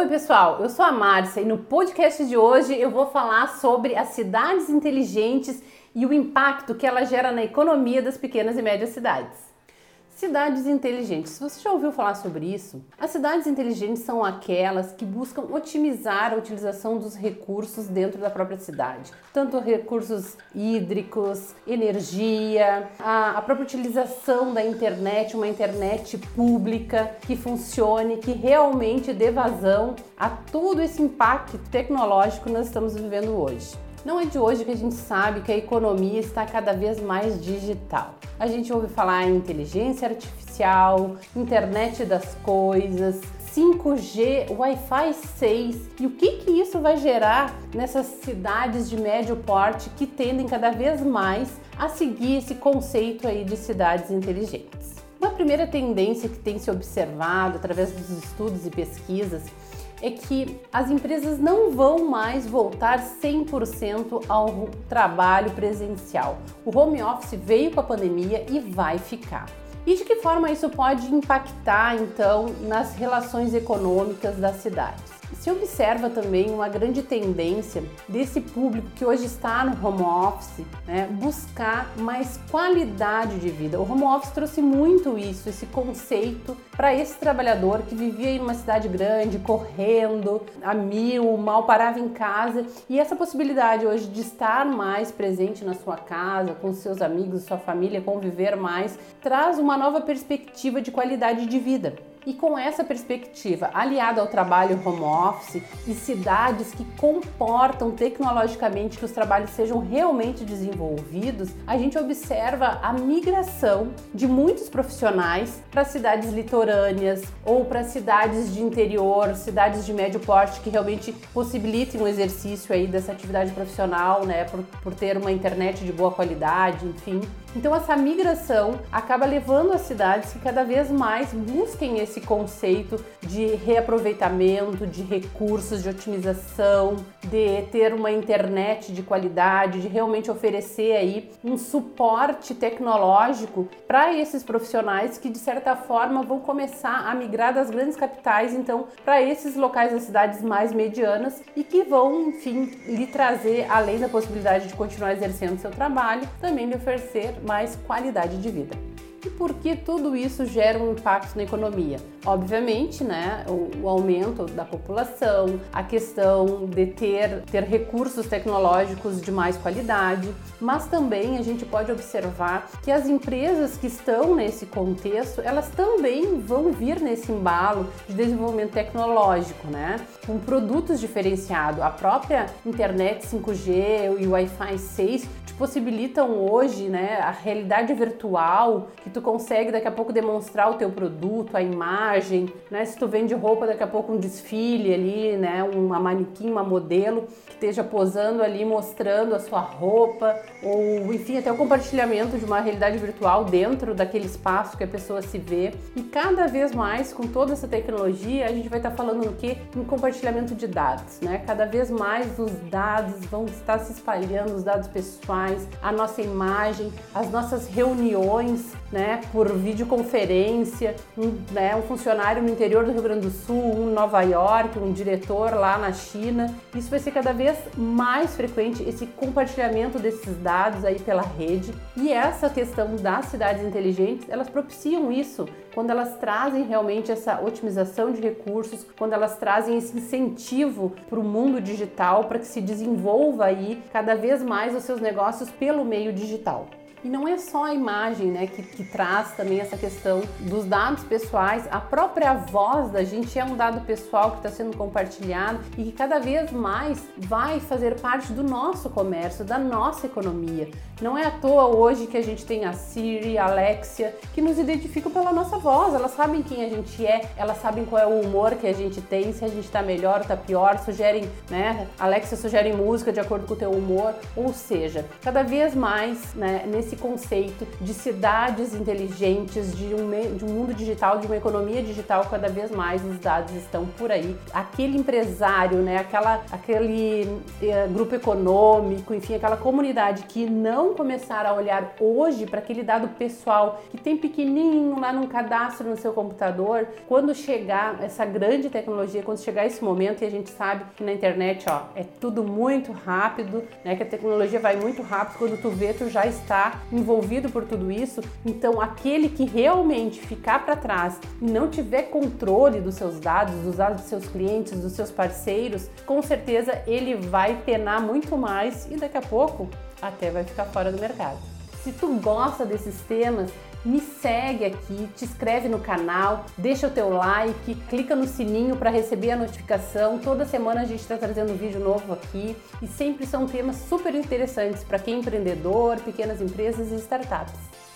Oi, pessoal, eu sou a Márcia e no podcast de hoje eu vou falar sobre as cidades inteligentes e o impacto que ela gera na economia das pequenas e médias cidades. Cidades inteligentes. Você já ouviu falar sobre isso? As cidades inteligentes são aquelas que buscam otimizar a utilização dos recursos dentro da própria cidade, tanto recursos hídricos, energia, a, a própria utilização da internet, uma internet pública que funcione, que realmente dê vazão a todo esse impacto tecnológico que nós estamos vivendo hoje. Não é de hoje que a gente sabe que a economia está cada vez mais digital. A gente ouve falar em inteligência artificial, internet das coisas, 5G, Wi-Fi 6 e o que, que isso vai gerar nessas cidades de médio porte que tendem cada vez mais a seguir esse conceito aí de cidades inteligentes. Uma primeira tendência que tem se observado através dos estudos e pesquisas é que as empresas não vão mais voltar 100% ao trabalho presencial. O home office veio com a pandemia e vai ficar. E de que forma isso pode impactar então nas relações econômicas das cidades? Se observa também uma grande tendência desse público que hoje está no home office, né, buscar mais qualidade de vida. O home office trouxe muito isso, esse conceito para esse trabalhador que vivia em uma cidade grande, correndo a mil, mal parava em casa e essa possibilidade hoje de estar mais presente na sua casa, com seus amigos, sua família, conviver mais, traz uma nova perspectiva de qualidade de vida. E com essa perspectiva, aliada ao trabalho home office e cidades que comportam tecnologicamente que os trabalhos sejam realmente desenvolvidos, a gente observa a migração de muitos profissionais para cidades litorâneas ou para cidades de interior, cidades de médio porte que realmente possibilitem o exercício aí dessa atividade profissional, né, por, por ter uma internet de boa qualidade, enfim. Então essa migração acaba levando as cidades que cada vez mais busquem esse conceito de reaproveitamento de recursos, de otimização, de ter uma internet de qualidade, de realmente oferecer aí um suporte tecnológico para esses profissionais que de certa forma vão começar a migrar das grandes capitais então para esses locais das cidades mais medianas e que vão, enfim, lhe trazer além da possibilidade de continuar exercendo seu trabalho, também lhe oferecer mais qualidade de vida. E por que tudo isso gera um impacto na economia? Obviamente, né, o, o, aumento da população, a questão de ter, ter recursos tecnológicos de mais qualidade, mas também a gente pode observar que as empresas que estão nesse contexto, elas também vão vir nesse embalo de desenvolvimento tecnológico, né, com produtos diferenciados. A própria internet 5G e Wi-Fi 6 te possibilitam hoje, né, a realidade virtual que que tu consegue daqui a pouco demonstrar o teu produto, a imagem, né? Se tu vende roupa, daqui a pouco um desfile ali, né? Uma manequim, uma modelo que esteja posando ali mostrando a sua roupa, ou enfim, até o compartilhamento de uma realidade virtual dentro daquele espaço que a pessoa se vê. E cada vez mais, com toda essa tecnologia, a gente vai estar falando no que? Em compartilhamento de dados, né? Cada vez mais os dados vão estar se espalhando, os dados pessoais, a nossa imagem, as nossas reuniões, né? Né, por videoconferência, um, né, um funcionário no interior do Rio Grande do Sul, um em Nova York, um diretor lá na China. Isso vai ser cada vez mais frequente, esse compartilhamento desses dados aí pela rede. E essa questão das cidades inteligentes, elas propiciam isso quando elas trazem realmente essa otimização de recursos, quando elas trazem esse incentivo para o mundo digital para que se desenvolva aí cada vez mais os seus negócios pelo meio digital. E não é só a imagem né, que, que traz também essa questão dos dados pessoais, a própria voz da gente é um dado pessoal que está sendo compartilhado e que cada vez mais vai fazer parte do nosso comércio, da nossa economia. Não é à toa hoje que a gente tem a Siri, a Alexia, que nos identificam pela nossa voz, elas sabem quem a gente é, elas sabem qual é o humor que a gente tem, se a gente está melhor ou está pior, sugerem, né? Alexia sugere música de acordo com o teu humor, ou seja, cada vez mais, né, nesse esse conceito de cidades inteligentes, de um, de um mundo digital, de uma economia digital, cada vez mais os dados estão por aí. Aquele empresário, né, aquela, aquele eh, grupo econômico, enfim, aquela comunidade que não começar a olhar hoje para aquele dado pessoal que tem pequenininho lá num cadastro no seu computador, quando chegar essa grande tecnologia, quando chegar esse momento e a gente sabe que na internet, ó, é tudo muito rápido, né, que a tecnologia vai muito rápido, quando tu vê, tu já está envolvido por tudo isso. Então, aquele que realmente ficar para trás e não tiver controle dos seus dados, dos dados dos seus clientes, dos seus parceiros, com certeza ele vai penar muito mais e daqui a pouco até vai ficar fora do mercado. Se tu gosta desses temas, me segue aqui, te inscreve no canal, deixa o teu like, clica no sininho para receber a notificação. Toda semana a gente está trazendo um vídeo novo aqui e sempre são temas super interessantes para quem é empreendedor, pequenas empresas e startups.